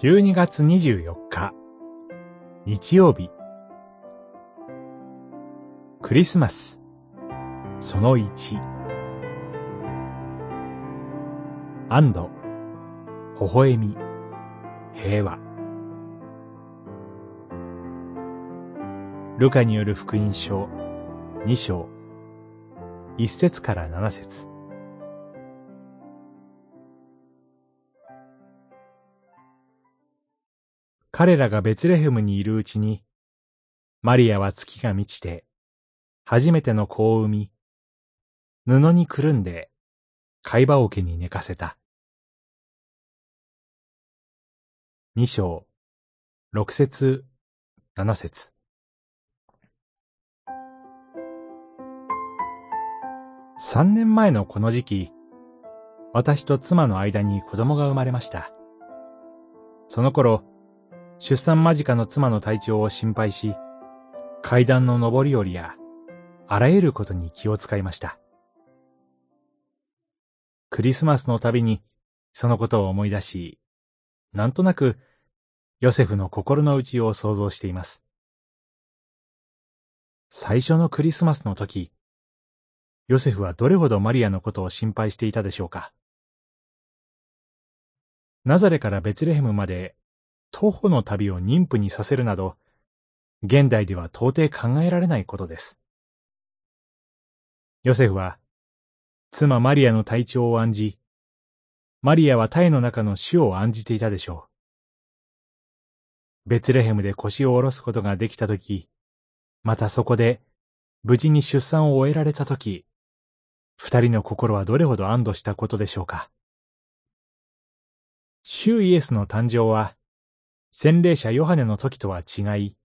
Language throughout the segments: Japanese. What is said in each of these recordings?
12月24日、日曜日。クリスマス、その1。安堵、微笑み、平和。ルカによる福音書、2章、1節から7節彼らがベツレヘムにいるうちに、マリアは月が満ちて、初めての子を産み、布にくるんで、貝羽桶に寝かせた。二章、六節、七節。三年前のこの時期、私と妻の間に子供が生まれました。その頃、出産間近の妻の体調を心配し、階段の上り下りや、あらゆることに気を使いました。クリスマスのたびに、そのことを思い出し、なんとなく、ヨセフの心の内を想像しています。最初のクリスマスの時、ヨセフはどれほどマリアのことを心配していたでしょうか。ナザレからベツレヘムまで徒歩の旅を妊婦にさせるなど、現代では到底考えられないことです。ヨセフは、妻マリアの体調を案じ、マリアは体の中の死を案じていたでしょう。ベツレヘムで腰を下ろすことができたとき、またそこで無事に出産を終えられたとき、二人の心はどれほど安堵したことでしょうか。主イエスの誕生は、洗礼者ヨハネの時とは違い、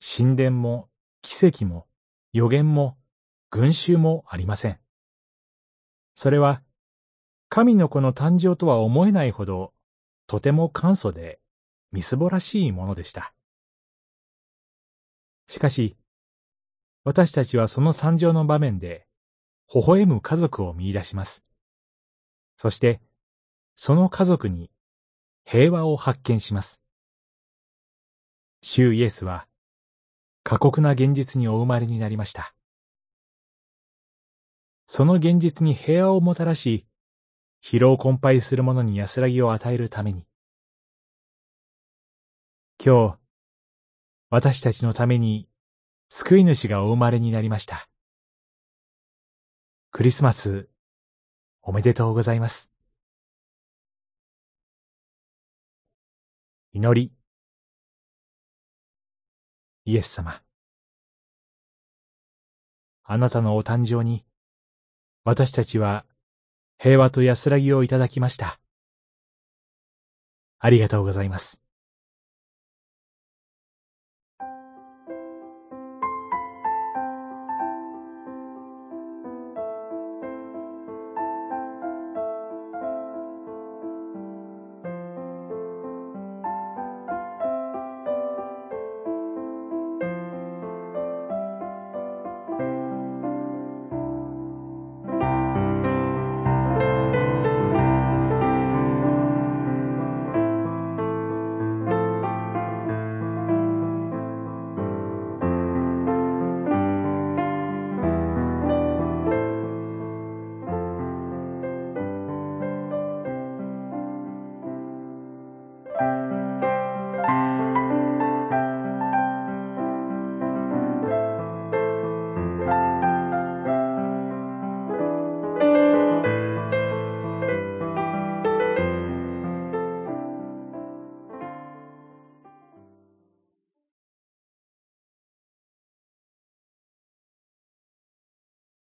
神殿も奇跡も予言も群衆もありません。それは、神の子の誕生とは思えないほど、とても簡素で、みすぼらしいものでした。しかし、私たちはその誕生の場面で、微笑む家族を見出します。そして、その家族に平和を発見します。主イエスは過酷な現実にお生まれになりました。その現実に平和をもたらし、疲労困憊する者に安らぎを与えるために。今日、私たちのために救い主がお生まれになりました。クリスマス、おめでとうございます。祈り。イエス様。あなたのお誕生に、私たちは平和と安らぎをいただきました。ありがとうございます。